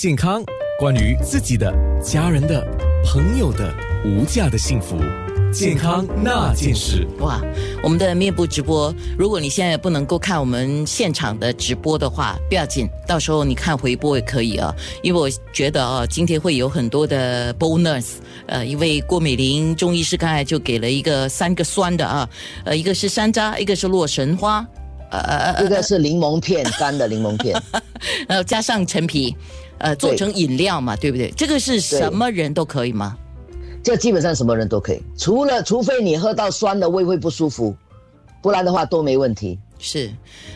健康，关于自己的、家人的、朋友的无价的幸福，健康那件事。哇，我们的面部直播，如果你现在不能够看我们现场的直播的话，不要紧，到时候你看回播也可以啊。因为我觉得啊，今天会有很多的 bonus。呃，因为郭美玲中医师刚才就给了一个三个酸的啊，呃，一个是山楂，一个是洛神花，呃，这个是柠檬片，干的柠檬片，然后加上陈皮。呃，做成饮料嘛，对不对？这个是什么人都可以吗？这基本上什么人都可以，除了除非你喝到酸的胃会不舒服，不然的话都没问题。是，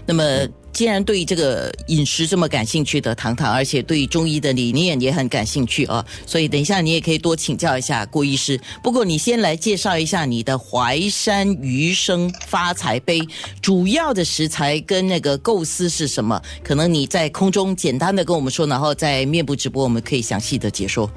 那么。既然对这个饮食这么感兴趣的糖糖，而且对中医的理念也很感兴趣啊，所以等一下你也可以多请教一下郭医师。不过你先来介绍一下你的淮山余生发财杯，主要的食材跟那个构思是什么？可能你在空中简单的跟我们说，然后在面部直播我们可以详细的解说。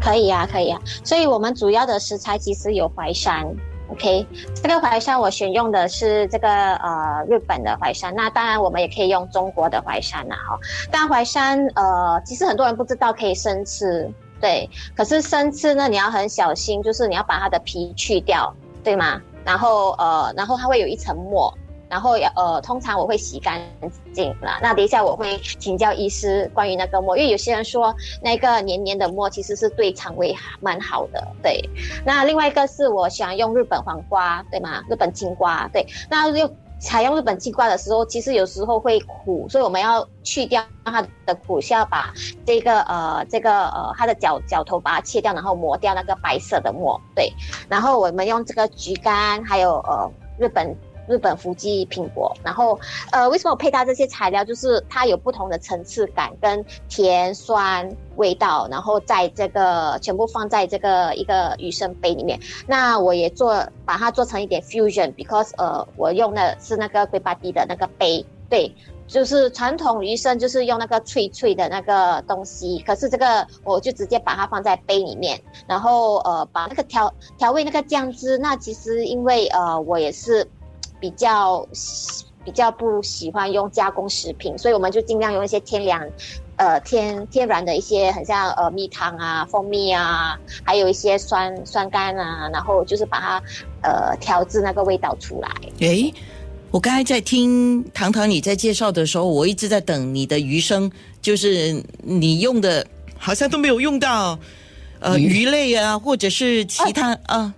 可以啊，可以啊。所以我们主要的食材其实有淮山。OK，这个淮山我选用的是这个呃日本的淮山，那当然我们也可以用中国的淮山呐哈。但淮山呃其实很多人不知道可以生吃，对，可是生吃呢你要很小心，就是你要把它的皮去掉，对吗？然后呃然后它会有一层膜。然后要呃，通常我会洗干净了。那等一下我会请教医师关于那个膜，因为有些人说那个黏黏的膜其实是对肠胃蛮好的。对，那另外一个是我想用日本黄瓜，对吗？日本青瓜，对。那又采用日本青瓜的时候，其实有时候会苦，所以我们要去掉它的苦，是要把这个呃这个呃它的角角头把它切掉，然后磨掉那个白色的墨。对，然后我们用这个菊干，还有呃日本。日本福记苹果，然后呃，为什么我配搭这些材料？就是它有不同的层次感跟甜酸味道，然后在这个全部放在这个一个鱼生杯里面。那我也做把它做成一点 fusion，because 呃，我用的是那个龟巴蒂的那个杯，对，就是传统鱼生就是用那个脆脆的那个东西，可是这个我就直接把它放在杯里面，然后呃，把那个调调味那个酱汁，那其实因为呃，我也是。比较比较不喜欢用加工食品，所以我们就尽量用一些天然，呃天天然的一些，很像呃蜜糖啊、蜂蜜啊，还有一些酸酸甘啊，然后就是把它呃调制那个味道出来。诶，我刚才在听糖糖你在介绍的时候，我一直在等你的余生，就是你用的好像都没有用到呃鱼类啊，或者是其他啊。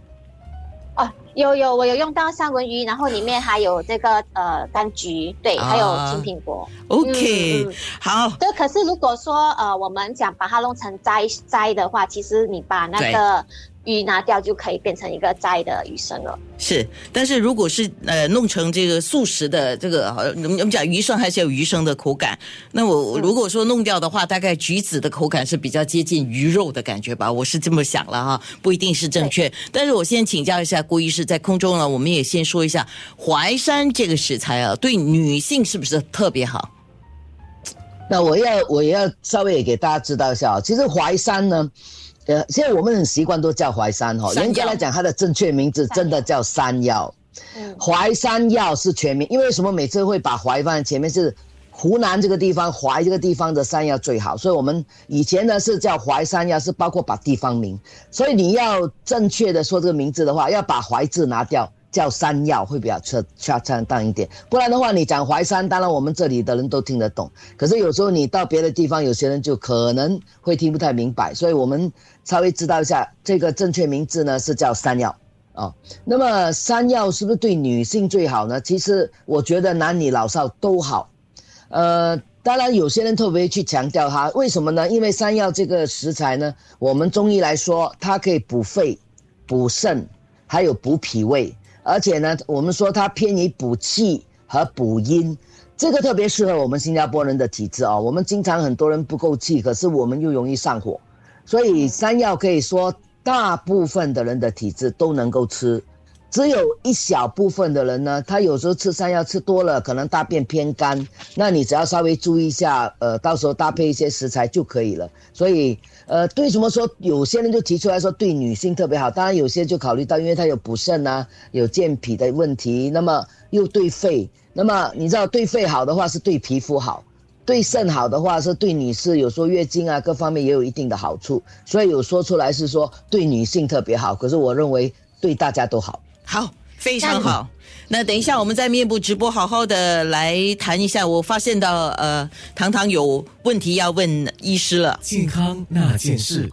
有有，我有用到三文鱼，然后里面还有这个呃柑橘，对，还有青苹果。OK，好。对，可是如果说呃，我们想把它弄成斋斋的话，其实你把那个。鱼拿掉就可以变成一个斋的鱼生了。是，但是如果是呃弄成这个素食的这个，我们讲鱼生还是有鱼生的口感。那我如果说弄掉的话，大概橘子的口感是比较接近鱼肉的感觉吧，我是这么想了哈，不一定是正确。但是我先请教一下郭医师，在空中呢，我们也先说一下淮山这个食材啊，对女性是不是特别好？那我要我也要稍微也给大家知道一下啊，其实淮山呢。呃，现在我们很习惯都叫淮山哈，严格来讲，它的正确名字真的叫山药。淮山药是全名，因为什么？每次会把淮放在前面，是湖南这个地方淮这个地方的山药最好，所以我们以前呢是叫淮山药，是包括把地方名。所以你要正确的说这个名字的话，要把淮字拿掉。叫山药会比较恰恰恰当一点，不然的话你讲淮山，当然我们这里的人都听得懂。可是有时候你到别的地方，有些人就可能会听不太明白，所以我们稍微知道一下这个正确名字呢是叫山药啊。那么山药是不是对女性最好呢？其实我觉得男女老少都好。呃，当然有些人特别去强调它，为什么呢？因为山药这个食材呢，我们中医来说，它可以补肺、补肾，还有补脾胃。而且呢，我们说它偏于补气和补阴，这个特别适合我们新加坡人的体质哦。我们经常很多人不够气，可是我们又容易上火，所以山药可以说大部分的人的体质都能够吃。只有一小部分的人呢，他有时候吃山药吃多了，可能大便偏干。那你只要稍微注意一下，呃，到时候搭配一些食材就可以了。所以，呃，对什么说有些人就提出来说对女性特别好，当然有些就考虑到，因为它有补肾啊，有健脾的问题，那么又对肺。那么你知道对肺好的话是对皮肤好，对肾好的话，是对女士有时候月经啊各方面也有一定的好处，所以有说出来是说对女性特别好，可是我认为对大家都好。好，非常好。那等一下我们在面部直播好好的来谈一下。我发现到呃，糖糖有问题要问医师了。健康那件事。